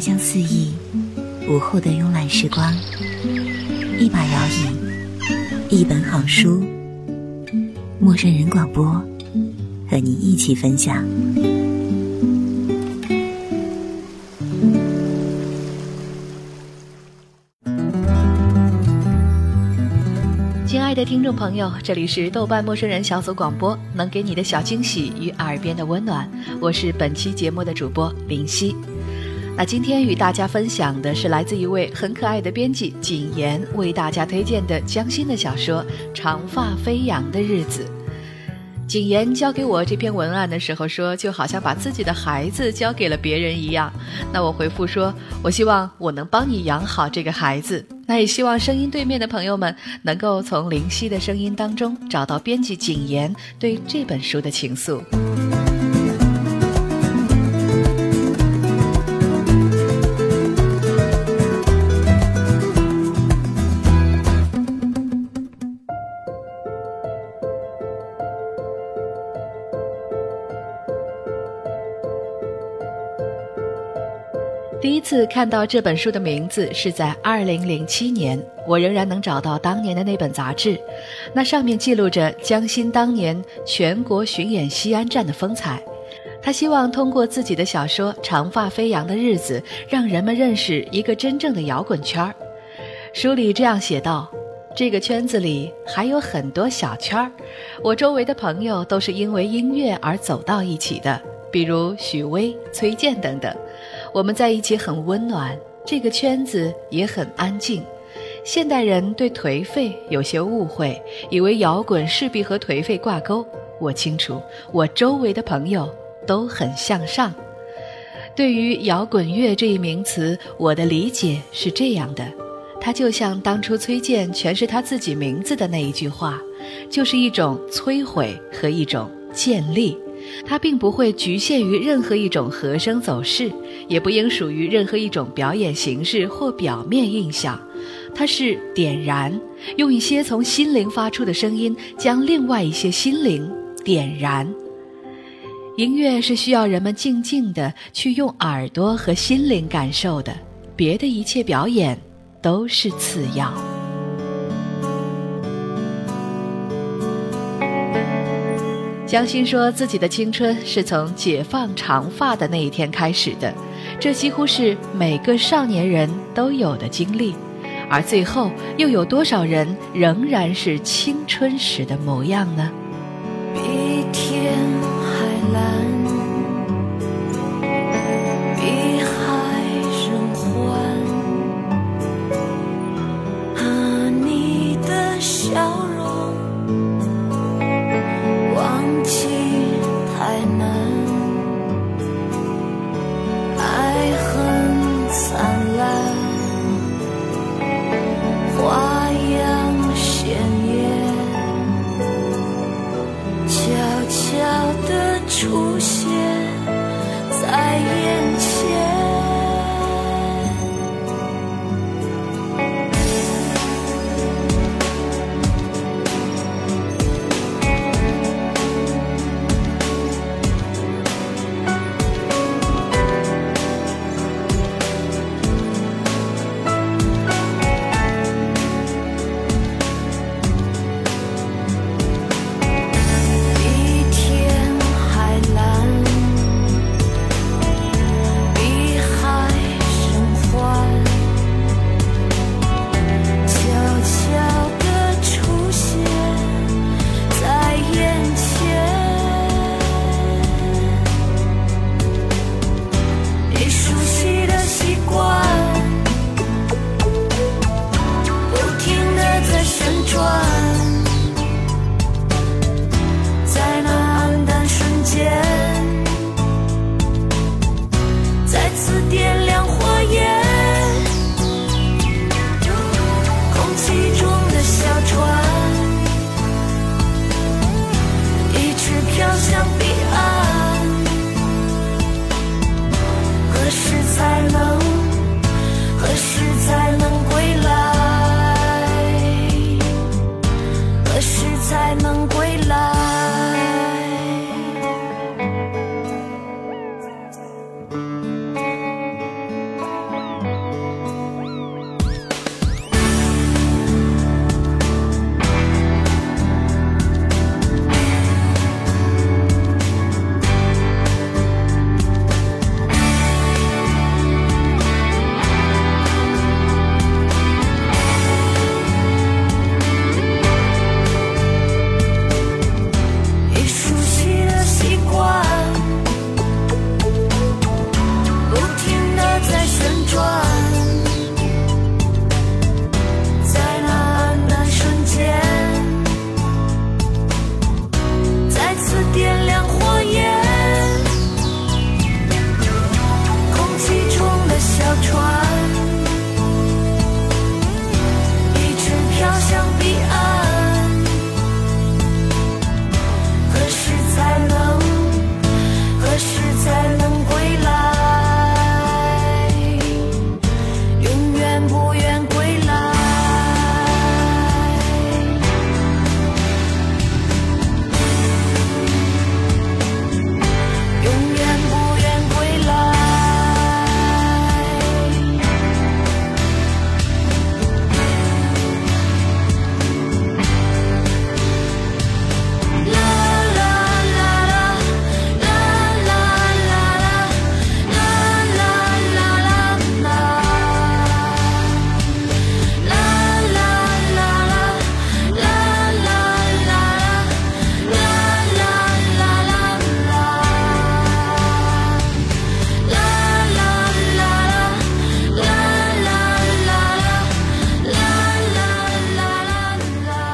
香四溢，午后的慵懒时光，一把摇椅，一本好书，陌生人广播，和你一起分享。亲爱的听众朋友，这里是豆瓣陌生人小组广播，能给你的小惊喜与耳边的温暖，我是本期节目的主播林夕。那今天与大家分享的是来自一位很可爱的编辑谨言为大家推荐的江心的小说《长发飞扬的日子》。谨言交给我这篇文案的时候说，就好像把自己的孩子交给了别人一样。那我回复说，我希望我能帮你养好这个孩子。那也希望声音对面的朋友们能够从灵犀的声音当中找到编辑谨言对这本书的情愫。次看到这本书的名字是在二零零七年，我仍然能找到当年的那本杂志，那上面记录着江心当年全国巡演西安站的风采。他希望通过自己的小说《长发飞扬的日子》，让人们认识一个真正的摇滚圈儿。书里这样写道：“这个圈子里还有很多小圈儿，我周围的朋友都是因为音乐而走到一起的，比如许巍、崔健等等。”我们在一起很温暖，这个圈子也很安静。现代人对颓废有些误会，以为摇滚势必和颓废挂钩。我清楚，我周围的朋友都很向上。对于摇滚乐这一名词，我的理解是这样的：它就像当初崔健诠释他自己名字的那一句话，就是一种摧毁和一种建立。它并不会局限于任何一种和声走势，也不应属于任何一种表演形式或表面印象。它是点燃，用一些从心灵发出的声音，将另外一些心灵点燃。音乐是需要人们静静的去用耳朵和心灵感受的，别的一切表演都是次要。江欣说自己的青春是从解放长发的那一天开始的，这几乎是每个少年人都有的经历，而最后又有多少人仍然是青春时的模样呢？出现在眼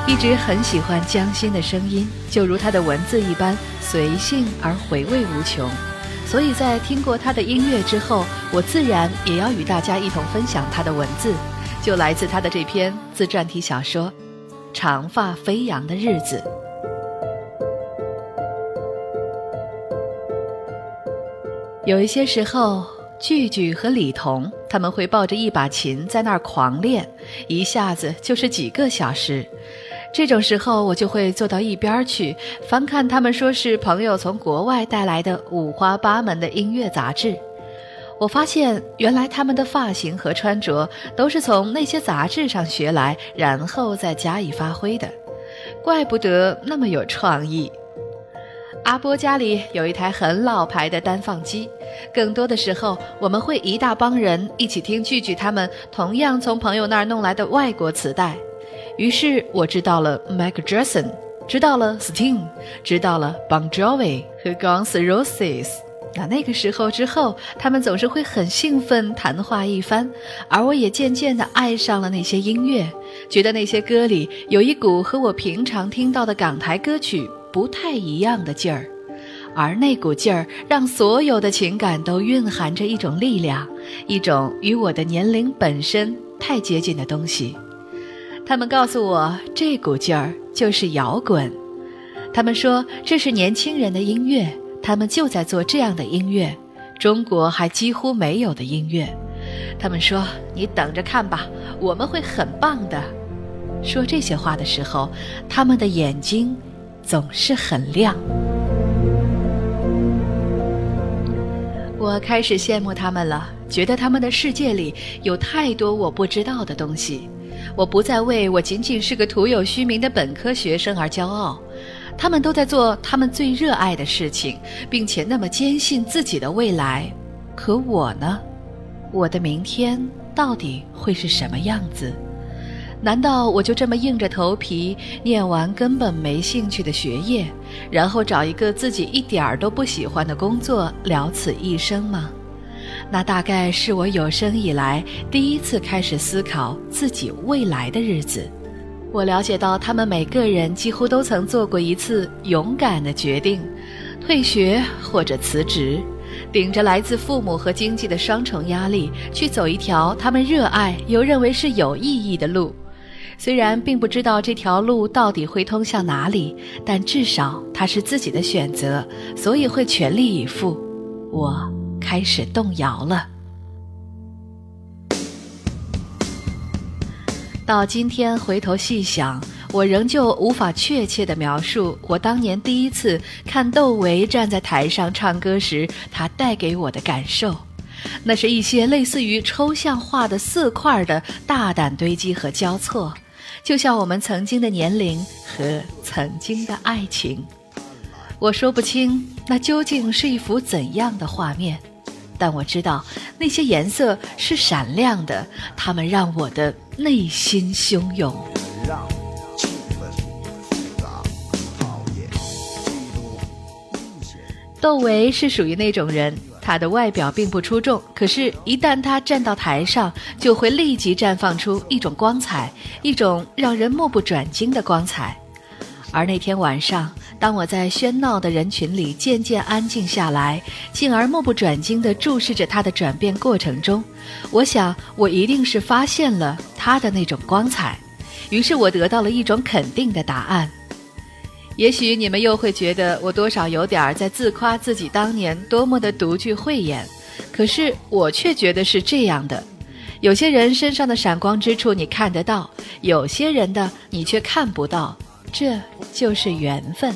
一直很喜欢江心的声音，就如她的文字一般随性而回味无穷。所以在听过她的音乐之后，我自然也要与大家一同分享她的文字，就来自她的这篇自传体小说《长发飞扬的日子》。有一些时候，句句和李彤他们会抱着一把琴在那儿狂练，一下子就是几个小时。这种时候，我就会坐到一边去翻看他们说是朋友从国外带来的五花八门的音乐杂志。我发现，原来他们的发型和穿着都是从那些杂志上学来，然后再加以发挥的。怪不得那么有创意。阿波家里有一台很老牌的单放机，更多的时候我们会一大帮人一起听聚聚他们同样从朋友那儿弄来的外国磁带。于是我知道了 Michael Jackson，知道了 Sting，知道了 Bon Jovi 和 Guns Roses。那那个时候之后，他们总是会很兴奋谈话一番，而我也渐渐地爱上了那些音乐，觉得那些歌里有一股和我平常听到的港台歌曲。不太一样的劲儿，而那股劲儿让所有的情感都蕴含着一种力量，一种与我的年龄本身太接近的东西。他们告诉我，这股劲儿就是摇滚。他们说这是年轻人的音乐，他们就在做这样的音乐，中国还几乎没有的音乐。他们说：“你等着看吧，我们会很棒的。”说这些话的时候，他们的眼睛。总是很亮。我开始羡慕他们了，觉得他们的世界里有太多我不知道的东西。我不再为我仅仅是个徒有虚名的本科学生而骄傲，他们都在做他们最热爱的事情，并且那么坚信自己的未来。可我呢？我的明天到底会是什么样子？难道我就这么硬着头皮念完根本没兴趣的学业，然后找一个自己一点儿都不喜欢的工作了此一生吗？那大概是我有生以来第一次开始思考自己未来的日子。我了解到，他们每个人几乎都曾做过一次勇敢的决定：退学或者辞职，顶着来自父母和经济的双重压力，去走一条他们热爱又认为是有意义的路。虽然并不知道这条路到底会通向哪里，但至少它是自己的选择，所以会全力以赴。我开始动摇了。到今天回头细想，我仍旧无法确切的描述我当年第一次看窦唯站在台上唱歌时，他带给我的感受。那是一些类似于抽象化的色块的大胆堆积和交错。就像我们曾经的年龄和曾经的爱情，我说不清那究竟是一幅怎样的画面，但我知道那些颜色是闪亮的，它们让我的内心汹涌。窦唯是属于那种人。他的外表并不出众，可是，一旦他站到台上，就会立即绽放出一种光彩，一种让人目不转睛的光彩。而那天晚上，当我在喧闹的人群里渐渐安静下来，进而目不转睛地注视着他的转变过程中，我想，我一定是发现了他的那种光彩。于是我得到了一种肯定的答案。也许你们又会觉得我多少有点在自夸自己当年多么的独具慧眼，可是我却觉得是这样的：有些人身上的闪光之处你看得到，有些人的你却看不到，这就是缘分。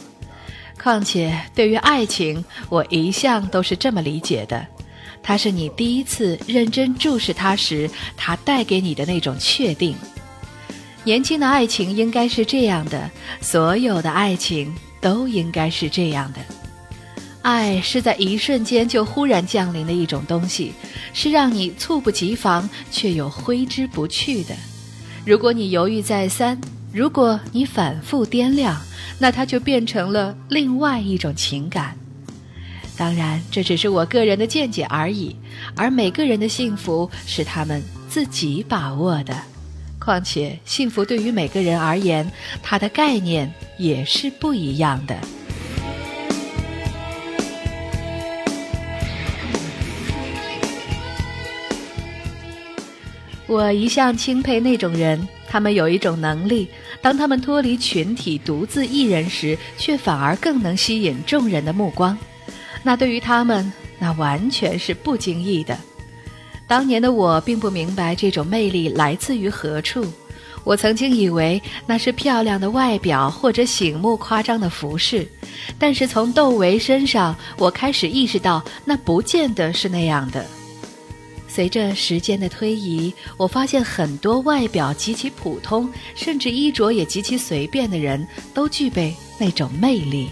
况且对于爱情，我一向都是这么理解的：它是你第一次认真注视它时，它带给你的那种确定。年轻的爱情应该是这样的，所有的爱情都应该是这样的。爱是在一瞬间就忽然降临的一种东西，是让你猝不及防却又挥之不去的。如果你犹豫再三，如果你反复掂量，那它就变成了另外一种情感。当然，这只是我个人的见解而已，而每个人的幸福是他们自己把握的。况且，幸福对于每个人而言，它的概念也是不一样的。我一向钦佩那种人，他们有一种能力，当他们脱离群体，独自一人时，却反而更能吸引众人的目光。那对于他们，那完全是不经意的。当年的我并不明白这种魅力来自于何处，我曾经以为那是漂亮的外表或者醒目夸张的服饰，但是从窦唯身上，我开始意识到那不见得是那样的。随着时间的推移，我发现很多外表极其普通，甚至衣着也极其随便的人，都具备那种魅力。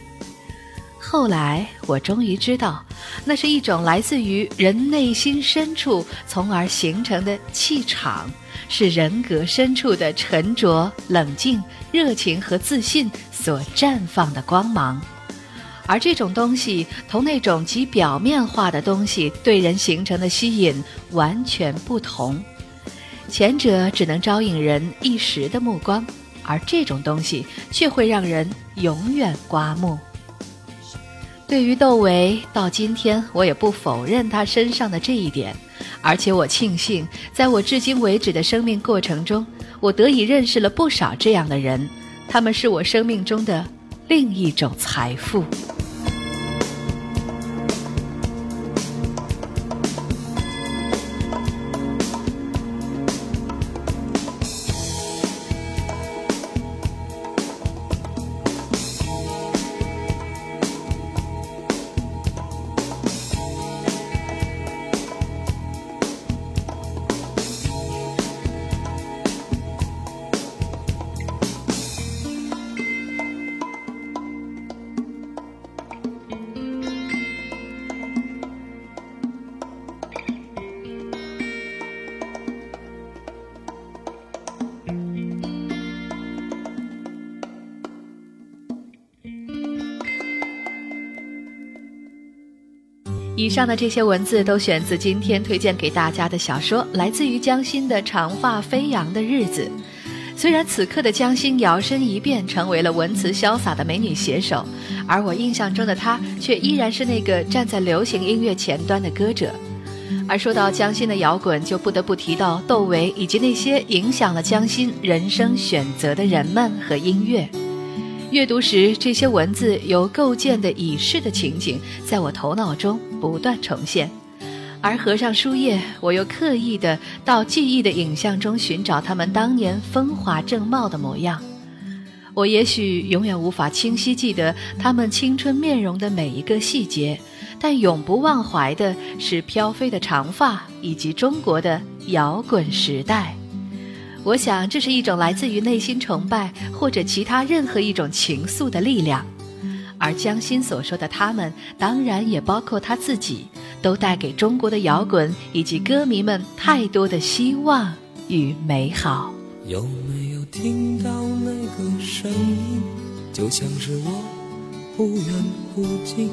后来，我终于知道，那是一种来自于人内心深处，从而形成的气场，是人格深处的沉着、冷静、热情和自信所绽放的光芒。而这种东西同那种极表面化的东西对人形成的吸引完全不同，前者只能招引人一时的目光，而这种东西却会让人永远刮目。对于窦唯，到今天我也不否认他身上的这一点，而且我庆幸，在我至今为止的生命过程中，我得以认识了不少这样的人，他们是我生命中的另一种财富。以上的这些文字都选自今天推荐给大家的小说，来自于江心的《长发飞扬的日子》。虽然此刻的江心摇身一变成为了文辞潇洒的美女写手，而我印象中的她却依然是那个站在流行音乐前端的歌者。而说到江心的摇滚，就不得不提到窦唯以及那些影响了江心人生选择的人们和音乐。阅读时，这些文字由构建的已逝的情景在我头脑中不断重现，而合上书页，我又刻意的到记忆的影像中寻找他们当年风华正茂的模样。我也许永远无法清晰记得他们青春面容的每一个细节，但永不忘怀的是飘飞的长发以及中国的摇滚时代。我想，这是一种来自于内心崇拜或者其他任何一种情愫的力量，而江心所说的他们，当然也包括他自己，都带给中国的摇滚以及歌迷们太多的希望与美好。有没有听到那个声音，就像是我忽远忽近，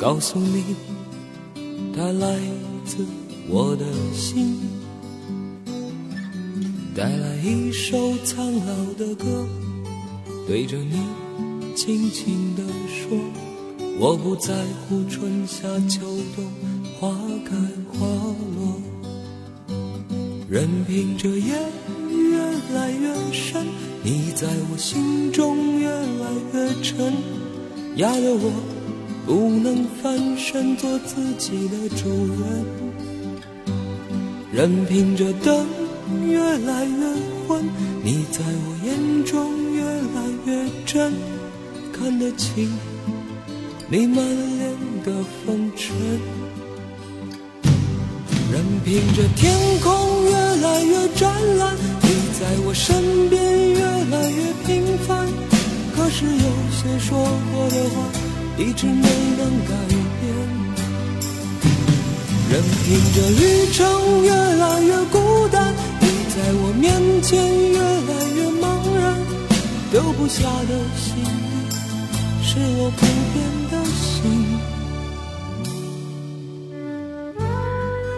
告诉你，它来自我的心。带来一首苍老的歌，对着你轻轻地说：我不在乎春夏秋冬，花开花落。任凭这夜越来越深，你在我心中越来越沉，压得我不能翻身做自己的主人。任凭这灯。越来越昏，你在我眼中越来越真，看得清你满脸的风尘。任凭这天空越来越湛蓝，你在我身边越来越平凡。可是有些说过的话，一直没能改变。任凭这旅程越来越。在我面前越来越茫然，丢不下的心是我不变的心。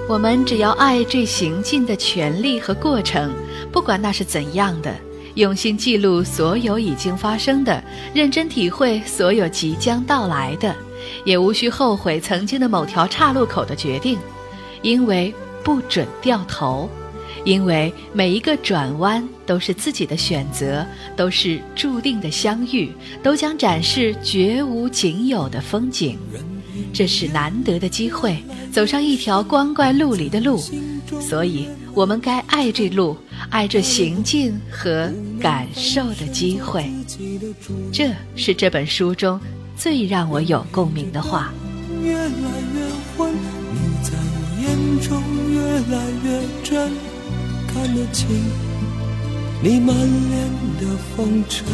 我们只要爱这行进的权利和过程，不管那是怎样的，用心记录所有已经发生的，认真体会所有即将到来的，也无需后悔曾经的某条岔路口的决定，因为不准掉头。因为每一个转弯都是自己的选择，都是注定的相遇，都将展示绝无仅有的风景。这是难得的机会，走上一条光怪陆离的路，所以我们该爱这路，爱这行进和感受的机会。这是这本书中最让我有共鸣的话。越来越昏，你在我眼中越来越真。看得清你满脸的风尘，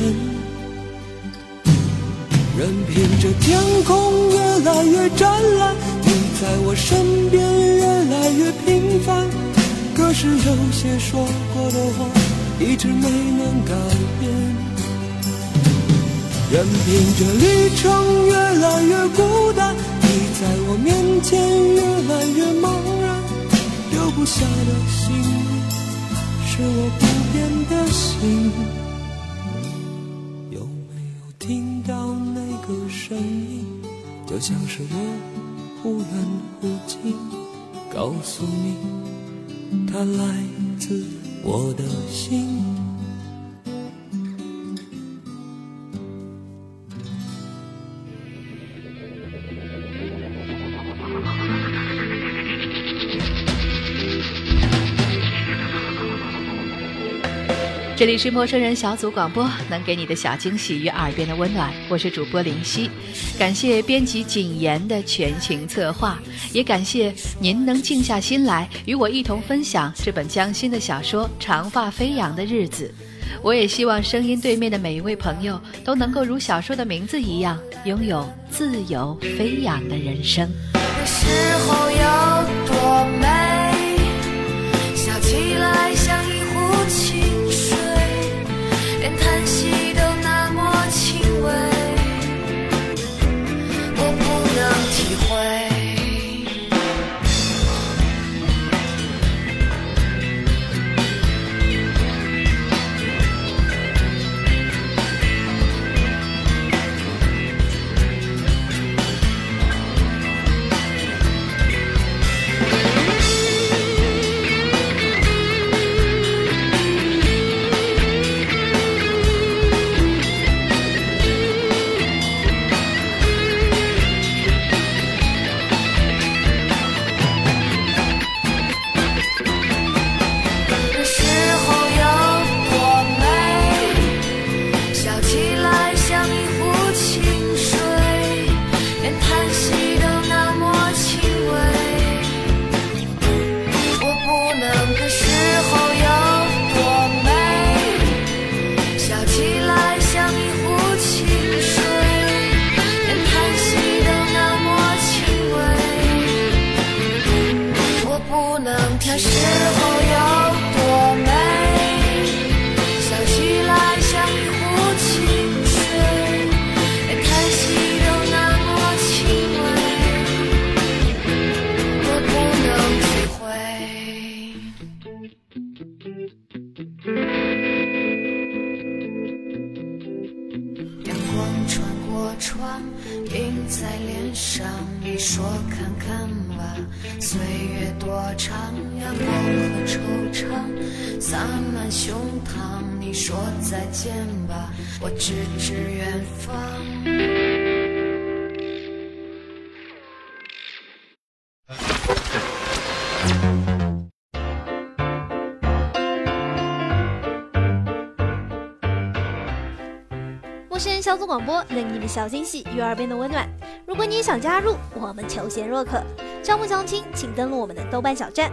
任凭这天空越来越湛蓝，你在我身边越来越平凡。可是有些说过的话，一直没能改变。任凭这旅程越来越孤单，你在我面前越来越茫然，留不下的心。是我不变的心，有没有听到那个声音？就像是我忽远忽近，告诉你，它来自我的心。这里是陌生人小组广播，能给你的小惊喜与耳边的温暖。我是主播林夕，感谢编辑谨言的全情策划，也感谢您能静下心来与我一同分享这本江心的小说《长发飞扬的日子》。我也希望声音对面的每一位朋友都能够如小说的名字一样，拥有自由飞扬的人生。那时候有多美，笑起来叹息都那么轻微我不能体会。窗映在脸上，你说看看吧，岁月多长呀？梦和惆怅洒满胸膛，你说再见吧，我指指远方。广播，给你们小惊喜与耳边的温暖。如果你也想加入，我们求贤若渴，招募相亲，请登录我们的豆瓣小站。